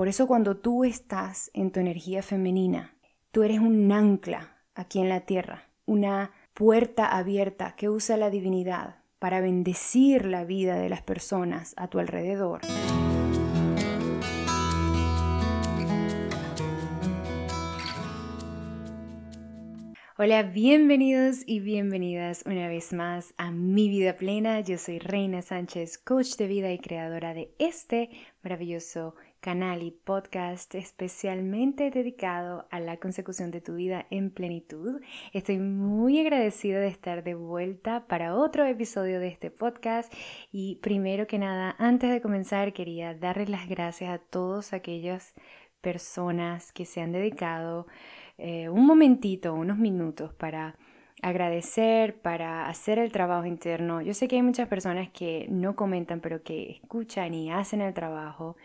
Por eso cuando tú estás en tu energía femenina, tú eres un ancla aquí en la tierra, una puerta abierta que usa la divinidad para bendecir la vida de las personas a tu alrededor. Hola, bienvenidos y bienvenidas una vez más a Mi Vida Plena. Yo soy Reina Sánchez, coach de vida y creadora de este maravilloso canal y podcast especialmente dedicado a la consecución de tu vida en plenitud. Estoy muy agradecida de estar de vuelta para otro episodio de este podcast y primero que nada, antes de comenzar, quería darles las gracias a todas aquellas personas que se han dedicado eh, un momentito, unos minutos para agradecer, para hacer el trabajo interno. Yo sé que hay muchas personas que no comentan, pero que escuchan y hacen el trabajo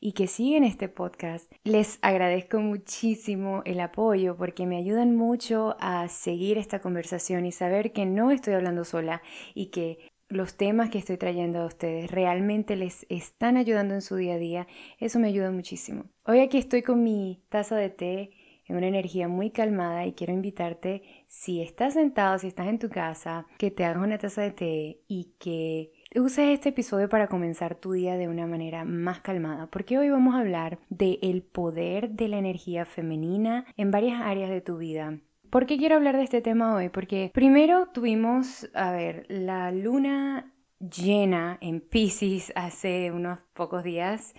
y que siguen este podcast. Les agradezco muchísimo el apoyo porque me ayudan mucho a seguir esta conversación y saber que no estoy hablando sola y que los temas que estoy trayendo a ustedes realmente les están ayudando en su día a día. Eso me ayuda muchísimo. Hoy aquí estoy con mi taza de té en una energía muy calmada y quiero invitarte, si estás sentado, si estás en tu casa, que te hagas una taza de té y que uses este episodio para comenzar tu día de una manera más calmada, porque hoy vamos a hablar del el poder de la energía femenina en varias áreas de tu vida. ¿Por qué quiero hablar de este tema hoy? Porque primero tuvimos, a ver, la luna llena en Pisces hace unos pocos días.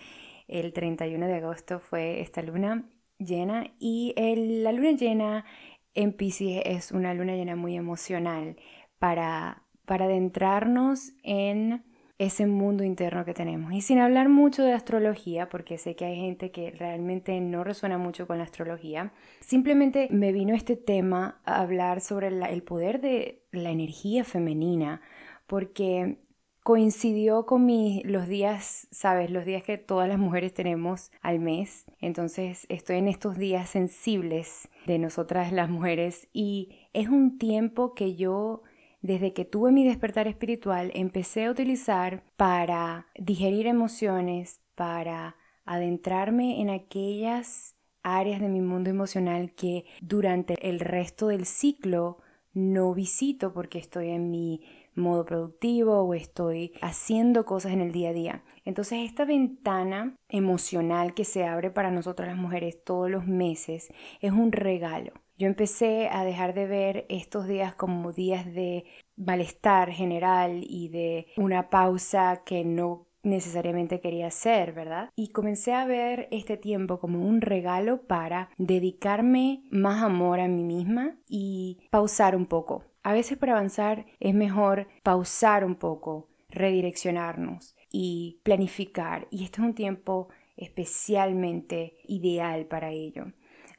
El 31 de agosto fue esta luna llena y la luna llena en Pisces es una luna llena muy emocional para, para adentrarnos en ese mundo interno que tenemos. Y sin hablar mucho de astrología, porque sé que hay gente que realmente no resuena mucho con la astrología, simplemente me vino este tema a hablar sobre el poder de la energía femenina, porque coincidió con los días, sabes, los días que todas las mujeres tenemos al mes. Entonces estoy en estos días sensibles de nosotras las mujeres y es un tiempo que yo desde que tuve mi despertar espiritual empecé a utilizar para digerir emociones, para adentrarme en aquellas áreas de mi mundo emocional que durante el resto del ciclo no visito porque estoy en mi modo productivo o estoy haciendo cosas en el día a día. Entonces esta ventana emocional que se abre para nosotras las mujeres todos los meses es un regalo. Yo empecé a dejar de ver estos días como días de malestar general y de una pausa que no necesariamente quería hacer, ¿verdad? Y comencé a ver este tiempo como un regalo para dedicarme más amor a mí misma y pausar un poco. A veces para avanzar es mejor pausar un poco, redireccionarnos y planificar. Y este es un tiempo especialmente ideal para ello.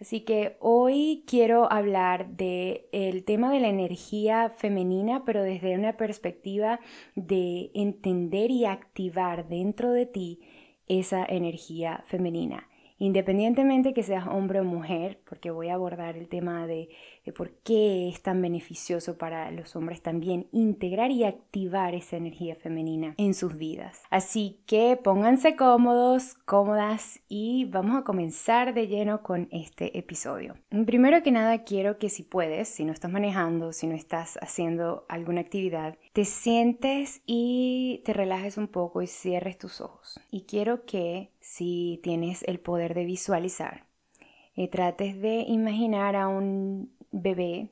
Así que hoy quiero hablar del el tema de la energía femenina, pero desde una perspectiva de entender y activar dentro de ti esa energía femenina. Independientemente que seas hombre o mujer, porque voy a abordar el tema de de por qué es tan beneficioso para los hombres también integrar y activar esa energía femenina en sus vidas. Así que pónganse cómodos, cómodas y vamos a comenzar de lleno con este episodio. Primero que nada quiero que si puedes, si no estás manejando, si no estás haciendo alguna actividad, te sientes y te relajes un poco y cierres tus ojos. Y quiero que si tienes el poder de visualizar, eh, trates de imaginar a un bebé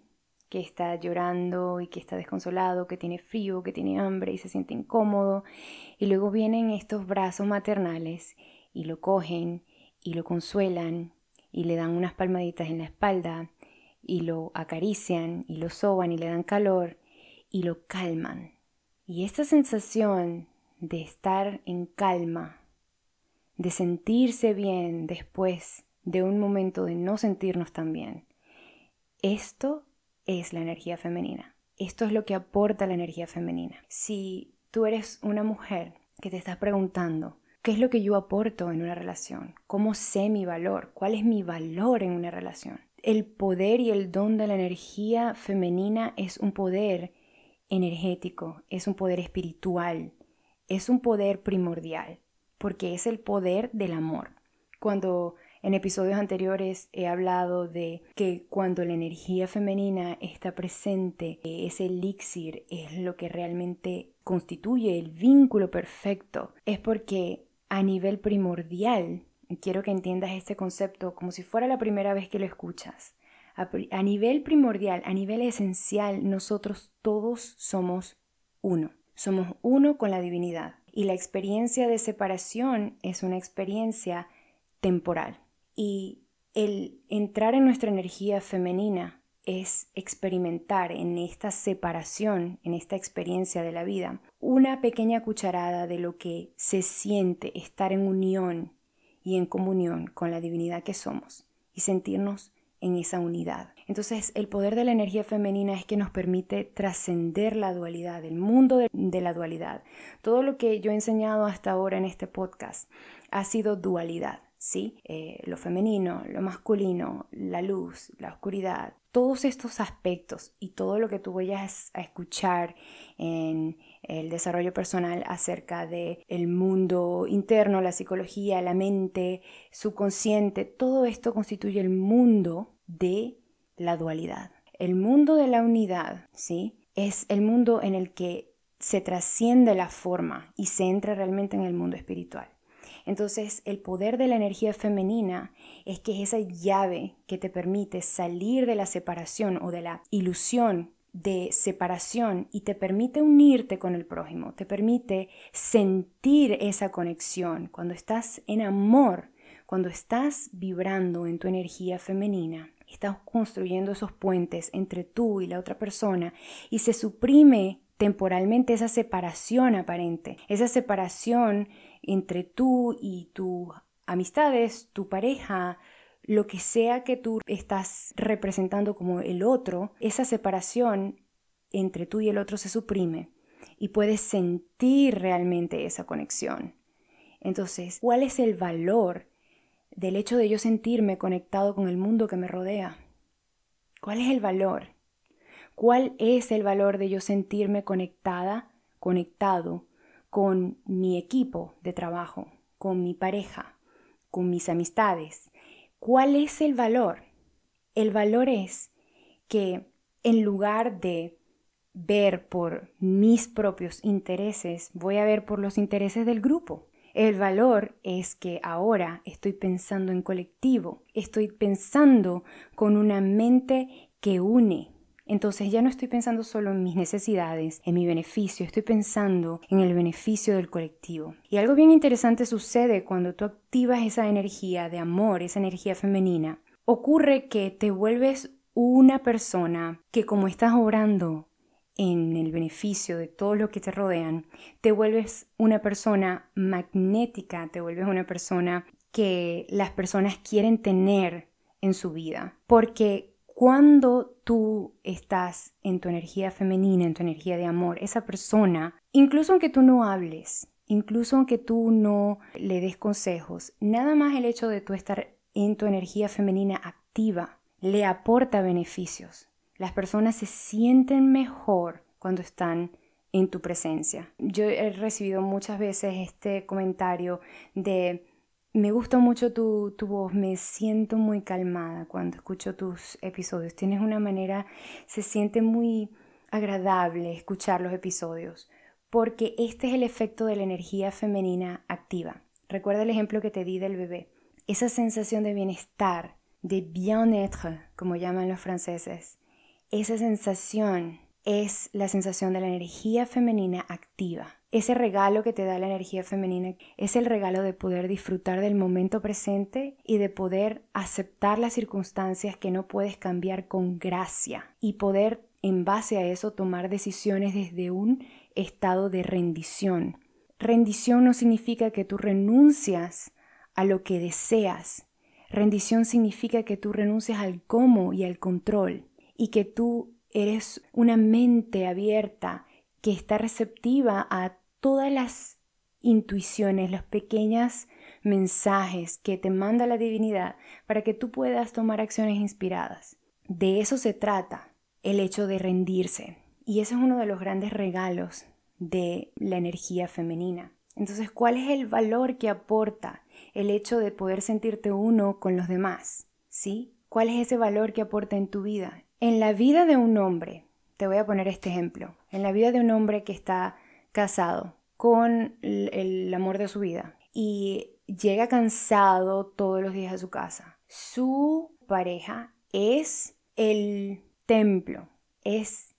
que está llorando y que está desconsolado, que tiene frío, que tiene hambre y se siente incómodo. Y luego vienen estos brazos maternales y lo cogen y lo consuelan y le dan unas palmaditas en la espalda y lo acarician y lo soban y le dan calor y lo calman. Y esta sensación de estar en calma, de sentirse bien después de un momento de no sentirnos tan bien, esto es la energía femenina. Esto es lo que aporta la energía femenina. Si tú eres una mujer que te estás preguntando, ¿qué es lo que yo aporto en una relación? ¿Cómo sé mi valor? ¿Cuál es mi valor en una relación? El poder y el don de la energía femenina es un poder energético, es un poder espiritual, es un poder primordial, porque es el poder del amor. cuando en episodios anteriores he hablado de que cuando la energía femenina está presente, ese elixir es lo que realmente constituye el vínculo perfecto. Es porque a nivel primordial, quiero que entiendas este concepto como si fuera la primera vez que lo escuchas. A, nivel primordial, a nivel esencial, nosotros todos somos uno. Somos uno con la divinidad. Y la experiencia de separación es una experiencia temporal. Y el entrar en nuestra energía femenina es experimentar en esta separación, en esta experiencia de la vida, una pequeña cucharada de lo que se siente estar en unión y en comunión con la divinidad que somos y sentirnos en esa unidad. Entonces el poder de la energía femenina es que nos permite trascender la dualidad, el mundo de, la dualidad. Todo lo que yo he enseñado hasta ahora en este podcast ha sido dualidad. ¿Sí? Eh, lo femenino, lo masculino, la luz, la oscuridad, todos estos aspectos y todo lo que tú vayas a escuchar en el desarrollo personal acerca de el mundo interno, la psicología, la mente, subconsciente, todo esto constituye el mundo de la dualidad. El mundo de la unidad, ¿sí? Es el mundo en el que se trasciende la forma y se entra realmente en el mundo espiritual. Entonces, el poder de la energía femenina es que es esa llave que te permite salir de la separación o de la ilusión de separación y te permite unirte con el prójimo, te permite sentir esa conexión. Cuando estás en amor, cuando estás vibrando en tu energía femenina, estás construyendo esos puentes entre tú y la otra persona y se suprime temporalmente esa separación aparente, esa separación entre tú y tus amistades, tu pareja, lo que sea que tú estás representando como el otro, esa separación entre tú y el otro se suprime y puedes sentir realmente esa conexión. Entonces, ¿cuál es el valor del hecho de yo sentirme conectado con el mundo que me rodea? ¿Cuál es el valor? ¿Cuál es el valor de yo sentirme conectada, conectado con mi equipo de trabajo, con mi pareja, con mis amistades. ¿Cuál es el valor? El valor es que en lugar de ver por mis propios intereses, voy a ver por los intereses del grupo. El valor es que ahora estoy pensando en colectivo, estoy pensando con una mente que une, entonces ya no estoy pensando solo en mis necesidades, en mi beneficio, estoy pensando en el beneficio del colectivo. Y algo bien interesante sucede cuando tú activas esa energía de amor, esa energía femenina. Ocurre que te vuelves una persona que como estás obrando en el beneficio de todo lo que te rodean, te vuelves una persona magnética, te vuelves una persona que las personas quieren tener en su vida. Porque cuando tú estás en tu energía femenina, en tu energía de amor, esa persona, incluso aunque tú no hables, incluso aunque tú no le des consejos, nada más el hecho de tú estar en tu energía femenina activa le aporta beneficios. Las personas se sienten mejor cuando están en tu presencia. Yo he recibido muchas veces este comentario de me gusta mucho tu, voz, me siento muy calmada cuando escucho tus episodios. Tienes una manera, se siente muy agradable escuchar los episodios, porque este es el efecto de la energía femenina activa. Recuerda el ejemplo que te di del bebé. Esa sensación de bienestar, de bien-être, como llaman los franceses, esa sensación es la sensación de la energía femenina activa. Ese regalo que te da la energía femenina es el regalo de poder disfrutar del momento presente y de poder aceptar las circunstancias que no puedes cambiar con gracia y poder en base a eso tomar decisiones desde un estado de rendición. Rendición no significa que tú renuncias a lo que deseas. Rendición significa que tú renuncias al cómo y al control y que tú eres una mente abierta que está receptiva a todas las intuiciones, los pequeños mensajes que te manda la divinidad para que tú puedas tomar acciones inspiradas. De eso se trata el hecho de rendirse. Y ese es uno de los grandes regalos de la energía femenina. Entonces, ¿cuál es el valor que aporta el hecho de poder sentirte uno con los demás, ¿sí? ¿Cuál es ese valor que aporta en tu vida? En la vida de un hombre, te voy a poner este ejemplo, en la vida de un hombre que está casado con el amor de su vida y llega cansado todos los días a su casa, su pareja es el templo, es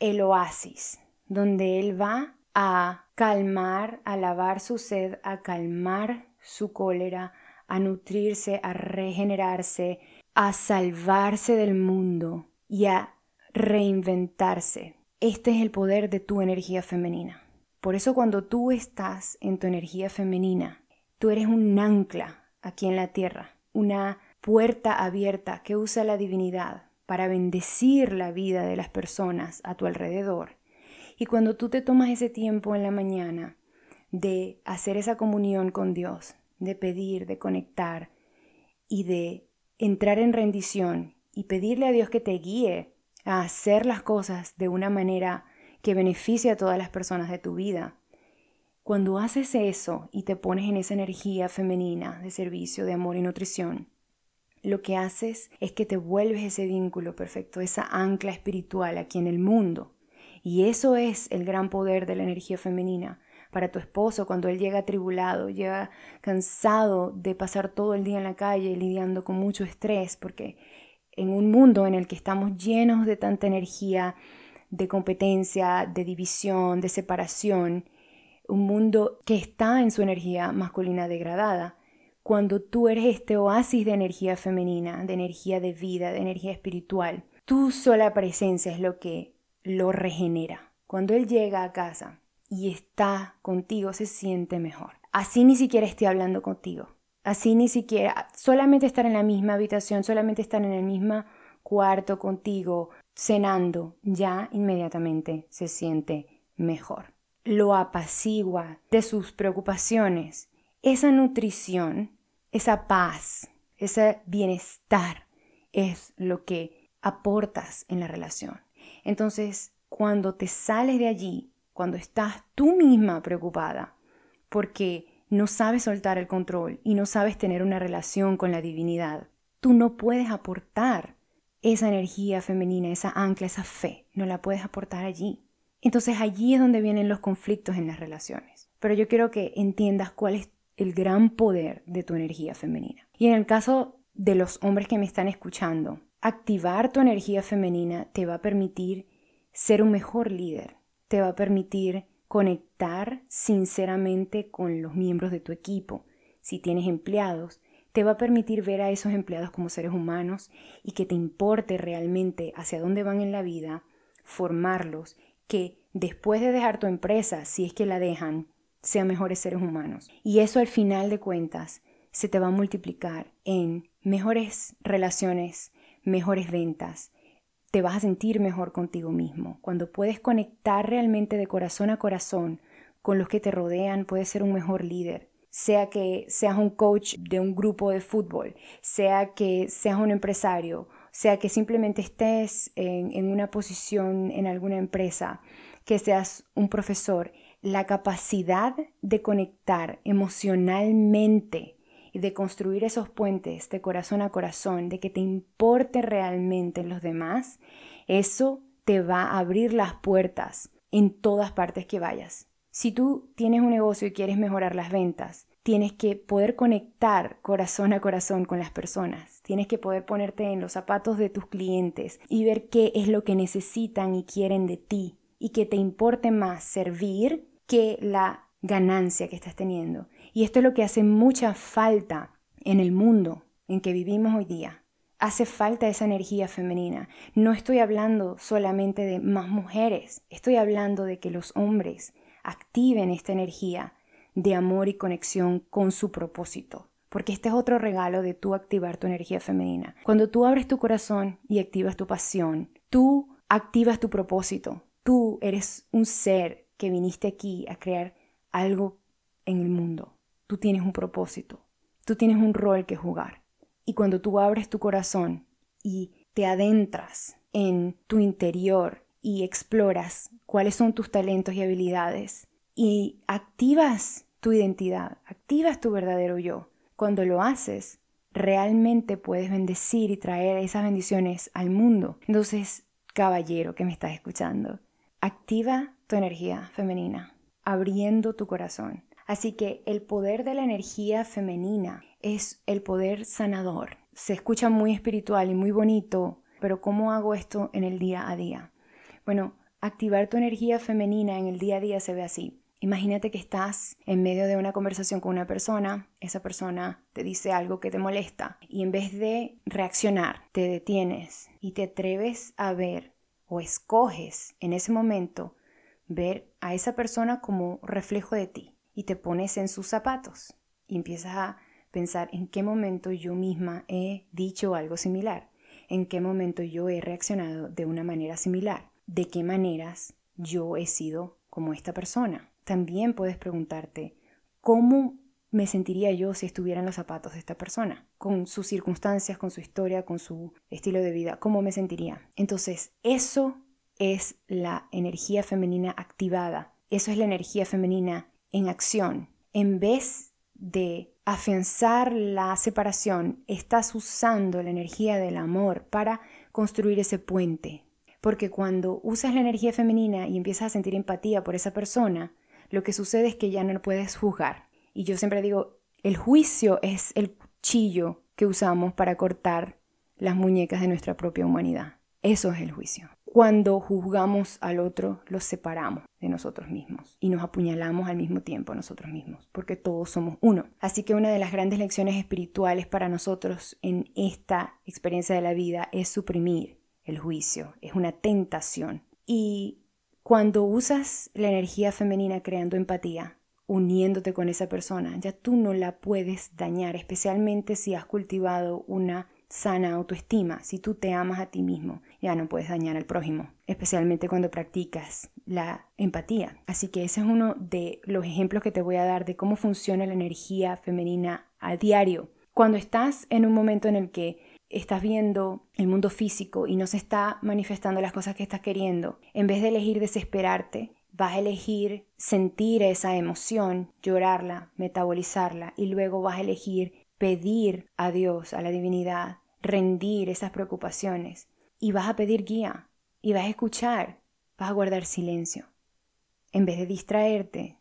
el oasis, donde él va a calmar, a lavar su sed, a calmar su cólera, a nutrirse, a regenerarse, a salvarse del mundo y a reinventarse. Este es el poder de tu energía femenina. Por eso cuando tú estás en tu energía femenina, tú eres un ancla aquí en la tierra, una puerta abierta que usa la divinidad para bendecir la vida de las personas a tu alrededor. Y cuando tú te tomas ese tiempo en la mañana de hacer esa comunión con Dios, de pedir, de conectar y de entrar en rendición y pedirle a Dios que te guíe a hacer las cosas de una manera que beneficie a todas las personas de tu vida. Cuando haces eso y te pones en esa energía femenina de servicio, de amor y nutrición, lo que haces es que te vuelves ese vínculo perfecto, esa ancla espiritual aquí en el mundo. Y eso es el gran poder de la energía femenina. Para tu esposo, cuando él llega atribulado, llega cansado de pasar todo el día en la calle lidiando con mucho estrés, porque en un mundo en el que estamos llenos de tanta energía, de competencia, de división, de separación, un mundo que está en su energía masculina degradada, cuando tú eres este oasis de energía femenina, de energía de vida, de energía espiritual, tu sola presencia es lo que lo regenera. Cuando Él llega a casa y está contigo, se siente mejor. Así ni siquiera esté hablando contigo. Así ni siquiera, solamente estar en la misma habitación, solamente estar en el mismo cuarto contigo, cenando, ya inmediatamente se siente mejor. Lo apacigua de sus preocupaciones. Esa nutrición esa paz, ese bienestar es lo que aportas en la relación. Entonces, cuando te sales de allí, cuando estás tú misma preocupada, porque no sabes soltar el control y no sabes tener una relación con la divinidad, tú no puedes aportar esa energía femenina, esa ancla, esa fe, no la puedes aportar allí. Entonces allí es donde vienen los conflictos en las relaciones. Pero yo quiero que entiendas cuál es el gran poder de tu energía femenina. Y en el caso de los hombres que me están escuchando, activar tu energía femenina te va a permitir ser un mejor líder, te va a permitir conectar sinceramente con los miembros de tu equipo. Si tienes empleados, te va a permitir ver a esos empleados como seres humanos y que te importe realmente hacia dónde van en la vida, formarlos, que después de dejar tu empresa, si es que la dejan, sean mejores seres humanos. Y eso al final de cuentas se te va a multiplicar en mejores relaciones, mejores ventas. Te vas a sentir mejor contigo mismo. Cuando puedes conectar realmente de corazón a corazón con los que te rodean, puedes ser un mejor líder. Sea que seas un coach de un grupo de fútbol, sea que seas un empresario, sea que simplemente estés en, en una posición en alguna empresa, que seas un profesor la capacidad de conectar emocionalmente de construir esos puentes de corazón a corazón, de que te importe realmente los demás, eso te va a abrir las puertas en todas partes que vayas. Si tú tienes un negocio y quieres mejorar las ventas, tienes que poder conectar corazón a corazón con las personas. Tienes que poder ponerte en los zapatos de tus clientes y ver qué es lo que necesitan y quieren de ti y que te importe más servir que la ganancia que estás teniendo. Y esto es lo que hace mucha falta en el mundo en que vivimos hoy día. Hace falta esa energía femenina. No estoy hablando solamente de más mujeres, estoy hablando de que los hombres activen esta energía de amor y conexión con su propósito. Porque este es otro regalo de tú activar tu energía femenina. Cuando tú abres tu corazón y activas tu pasión, tú activas tu propósito. Tú eres un ser que viniste aquí a crear algo en el mundo. Tú tienes un propósito, tú tienes un rol que jugar. Y cuando tú abres tu corazón y te adentras en tu interior y exploras cuáles son tus talentos y habilidades y activas tu identidad, activas tu verdadero yo, cuando lo haces, realmente puedes bendecir y traer esas bendiciones al mundo. Entonces, caballero que me estás escuchando, activa tu energía femenina, abriendo tu corazón. Así que el poder de la energía femenina es el poder sanador. Se escucha muy espiritual y muy bonito, pero ¿cómo hago esto en el día a día? Bueno, activar tu energía femenina en el día a día se ve así. Imagínate que estás en medio de una conversación con una persona, esa persona te dice algo que te molesta y en vez de reaccionar, te detienes y te atreves a ver o escoges en ese momento ver a esa persona como reflejo de ti y te pones en sus zapatos y empiezas a pensar en qué momento yo misma he dicho algo similar, en qué momento yo he reaccionado de una manera similar, de qué maneras yo he sido como esta persona. También puedes preguntarte, ¿cómo me sentiría yo si estuviera en los zapatos de esta persona? Con sus circunstancias, con su historia, con su estilo de vida, ¿cómo me sentiría? Entonces, eso es la energía femenina activada. Eso es la energía femenina en acción. En vez de afianzar la separación, estás usando la energía del amor para construir ese puente. Porque cuando usas la energía femenina y empiezas a sentir empatía por esa persona, lo que sucede es que ya no lo puedes juzgar. Y yo siempre digo, el juicio es el cuchillo que usamos para cortar las muñecas de nuestra propia humanidad. Eso es el juicio. Cuando juzgamos al otro, los separamos de nosotros mismos y nos apuñalamos al mismo tiempo a nosotros mismos, porque todos somos uno. Así que una de las grandes lecciones espirituales para nosotros en esta experiencia de la vida es suprimir el juicio, es una tentación. Y cuando usas la energía femenina creando empatía, uniéndote con esa persona, ya tú no la puedes dañar, especialmente si has cultivado una sana autoestima, si tú te amas a ti mismo, ya no puedes dañar al prójimo, especialmente cuando practicas la empatía. Así que ese es uno de los ejemplos que te voy a dar de cómo funciona la energía femenina a diario. Cuando estás en un momento en el que estás viendo el mundo físico y no se está manifestando las cosas que estás queriendo, en vez de elegir desesperarte, vas a elegir sentir esa emoción, llorarla, metabolizarla y luego vas a elegir pedir a Dios, a la divinidad, rendir esas preocupaciones y vas a pedir guía y vas a escuchar, vas a guardar silencio. En vez de distraerte,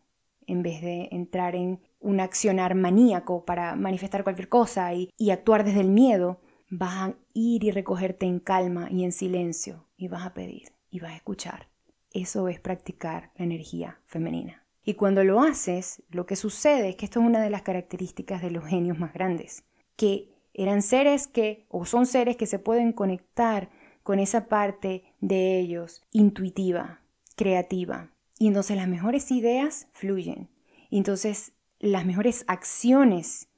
en vez de entrar en un accionar maníaco para manifestar cualquier cosa y, actuar desde el miedo, vas a ir y recogerte en calma y en silencio y vas a pedir y vas a escuchar. Eso es practicar la energía femenina. Y cuando lo haces, lo que sucede es que esto es una de las características de los genios más grandes, que eran seres que, o son seres que se pueden conectar con esa parte de ellos intuitiva, creativa. Y entonces las mejores ideas fluyen. Y entonces las mejores acciones,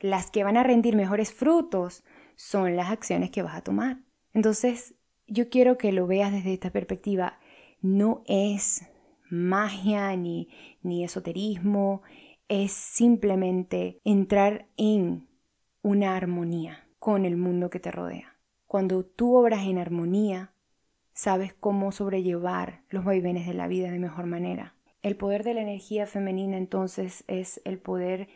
las que van a rendir mejores frutos, son las acciones que vas a tomar. Entonces, yo quiero que lo veas desde esta perspectiva. No es magia ni, ni esoterismo, es simplemente entrar en una armonía con el mundo que te rodea. Cuando tú obras en armonía, sabes cómo sobrellevar los vaivenes de la vida de mejor manera. El poder de la energía femenina entonces es el poder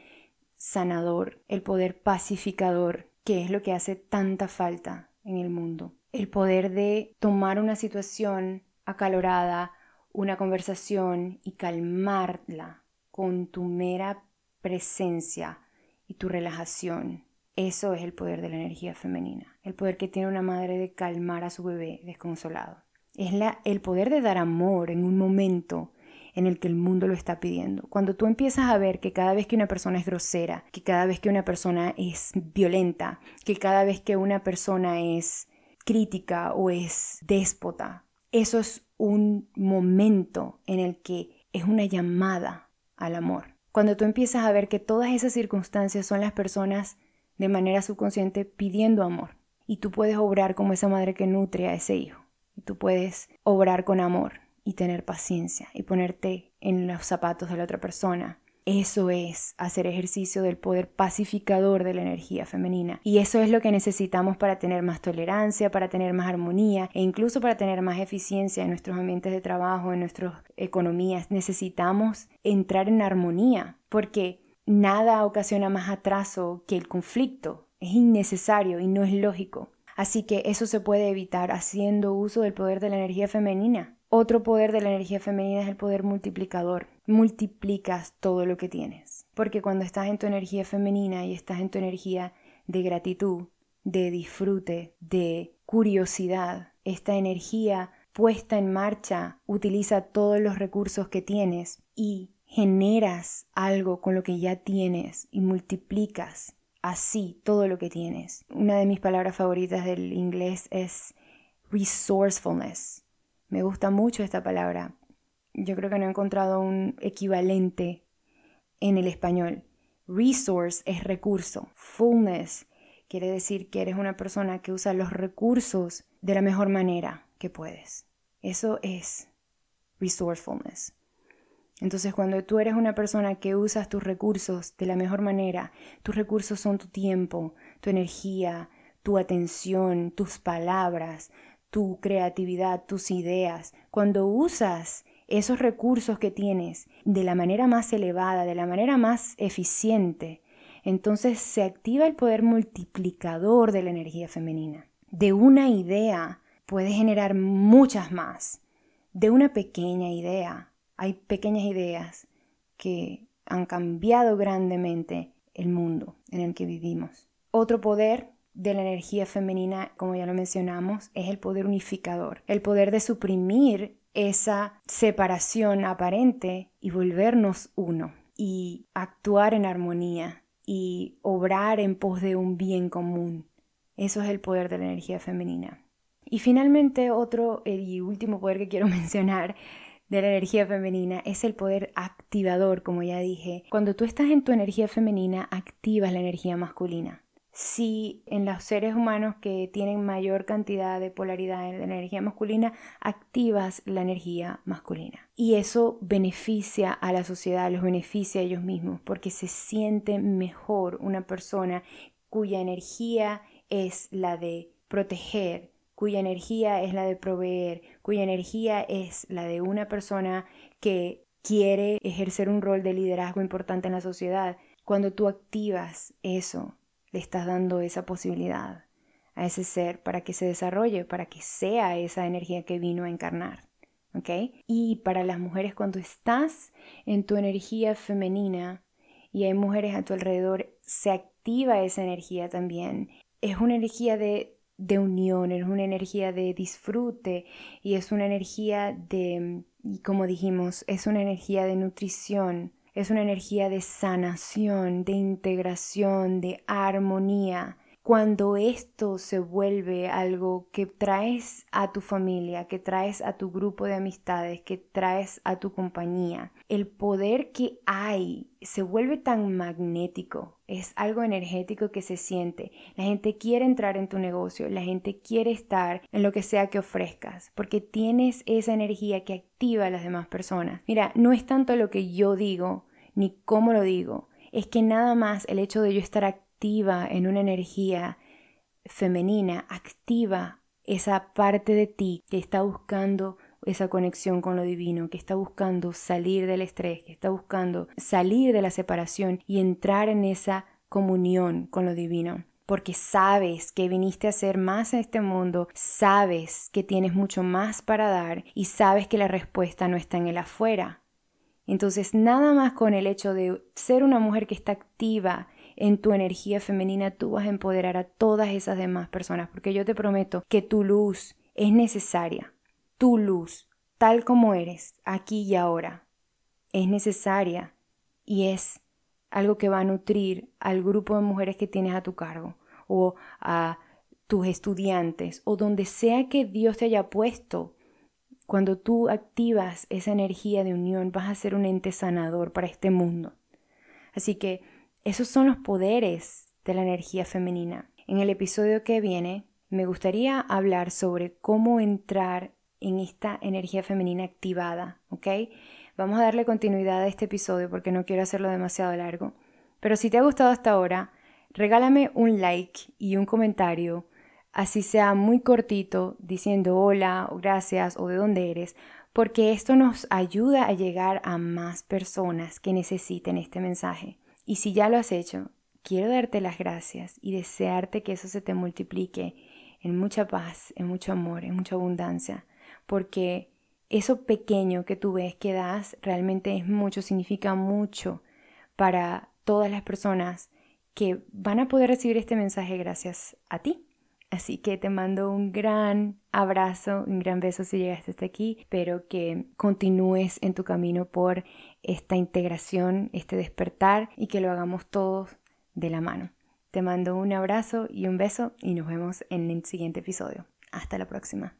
sanador, el poder pacificador que es lo que hace tanta falta en el mundo. El poder de tomar una situación acalorada, una conversación y calmarla con tu mera presencia y tu relajación. Eso es el poder de la energía femenina, el poder que tiene una madre de calmar a su bebé desconsolado. Es la, el poder de dar amor en un momento en el que el mundo lo está pidiendo. Cuando tú empiezas a ver que cada vez que una persona es grosera, que cada vez que una persona es violenta, que cada vez que una persona es crítica o es déspota, eso es un momento en el que es una llamada al amor. Cuando tú empiezas a ver que todas esas circunstancias son las personas de manera subconsciente pidiendo amor y tú puedes obrar como esa madre que nutre a ese hijo y tú puedes obrar con amor y tener paciencia y ponerte en los zapatos de la otra persona. Eso es hacer ejercicio del poder pacificador de la energía femenina. Y eso es lo que necesitamos para tener más tolerancia, para tener más armonía e incluso para tener más eficiencia en nuestros ambientes de trabajo, en nuestras economías. Necesitamos entrar en armonía porque nada ocasiona más atraso que el conflicto. Es innecesario y no es lógico. Así que eso se puede evitar haciendo uso del poder de la energía femenina. Otro poder de la energía femenina es el poder multiplicador. Multiplicas todo lo que tienes. Porque cuando estás en tu energía femenina y estás en tu energía de gratitud, de disfrute, de curiosidad, esta energía puesta en marcha utiliza todos los recursos que tienes y generas algo con lo que ya tienes y multiplicas así todo lo que tienes. Una de mis palabras favoritas del inglés es resourcefulness. Me gusta mucho esta palabra. Yo creo que no he encontrado un equivalente en el español. Resource es recurso. Fullness quiere decir que eres una persona que usa los recursos de la mejor manera que puedes. Eso es resourcefulness. Entonces, cuando tú eres una persona que usas tus recursos de la mejor manera, tus recursos son tu tiempo, tu energía, tu atención, tus palabras, tu creatividad, tus ideas. Cuando usas esos recursos que tienes de la manera más elevada, de la manera más eficiente, entonces se activa el poder multiplicador de la energía femenina. De una idea puedes generar muchas más. De una pequeña idea hay pequeñas ideas que han cambiado grandemente el mundo en el que vivimos. Otro poder de la energía femenina, como ya lo mencionamos, es el poder unificador, el poder de suprimir esa separación aparente y volvernos uno y actuar en armonía y obrar en pos de un bien común. Eso es el poder de la energía femenina. Y finalmente otro y último poder que quiero mencionar de la energía femenina es el poder activador, como ya dije. Cuando tú estás en tu energía femenina, activas la energía masculina. Si en los seres humanos que tienen mayor cantidad de polaridad de energía masculina, activas la energía masculina. Y eso beneficia a la sociedad, los beneficia a ellos mismos, porque se siente mejor una persona cuya energía es la de proteger, cuya energía es la de proveer, cuya energía es la de una persona que quiere ejercer un rol de liderazgo importante en la sociedad. Cuando tú activas eso, le estás dando esa posibilidad a ese ser para que se desarrolle, para que sea esa energía que vino a encarnar. ¿Ok? Y para las mujeres, cuando estás en tu energía femenina y hay mujeres a tu alrededor, se activa esa energía también. Es una energía de de unión, es una energía de disfrute y es una energía de, como dijimos, es una energía de nutrición, es una energía de sanación, de integración, de armonía cuando esto se vuelve algo que traes a tu familia, que traes a tu grupo de amistades, que traes a tu compañía, el poder que hay se vuelve tan magnético, es algo energético que se siente. La gente quiere entrar en tu negocio, la gente quiere estar en lo que sea que ofrezcas, porque tienes esa energía que activa a las demás personas. Mira, no es tanto lo que yo digo, ni cómo lo digo, es que nada más el hecho de yo estar activa en una energía femenina, activa esa parte de ti que está buscando esa conexión con lo divino, que está buscando salir del estrés, que está buscando salir de la separación y entrar en esa comunión con lo divino. Porque sabes que viniste a ser más en este mundo, sabes que tienes mucho más para dar y sabes que la respuesta no está en el afuera. Entonces, nada más con el hecho de ser una mujer que está activa en tu energía femenina tú vas a empoderar a todas esas demás personas, porque yo te prometo que tu luz es necesaria. Tu luz, tal como eres, aquí y ahora, es necesaria y es algo que va a nutrir al grupo de mujeres que tienes a tu cargo o a tus estudiantes o donde sea que Dios te haya puesto. Cuando tú activas esa energía de unión, vas a ser un ente sanador para este mundo. Así que esos son los poderes de la energía femenina. En el episodio que viene me gustaría hablar sobre cómo entrar en esta energía femenina activada, ¿ok? Vamos a darle continuidad a este episodio porque no quiero hacerlo demasiado largo. Pero si te ha gustado hasta ahora, regálame un like y un comentario, así sea muy cortito, diciendo hola o gracias o de dónde eres, porque esto nos ayuda a llegar a más personas que necesiten este mensaje. Y si ya lo has hecho, quiero darte las gracias y desearte que eso se te multiplique en mucha paz, en mucho amor, en mucha abundancia, porque eso pequeño que tú ves que das realmente es mucho, significa mucho para todas las personas que van a poder recibir este mensaje gracias a ti. Así que te mando un gran abrazo, un gran beso si llegaste hasta aquí. Espero que continúes en tu camino por esta integración, este despertar y que lo hagamos todos de la mano. Te mando un abrazo y un beso y nos vemos en el siguiente episodio. Hasta la próxima.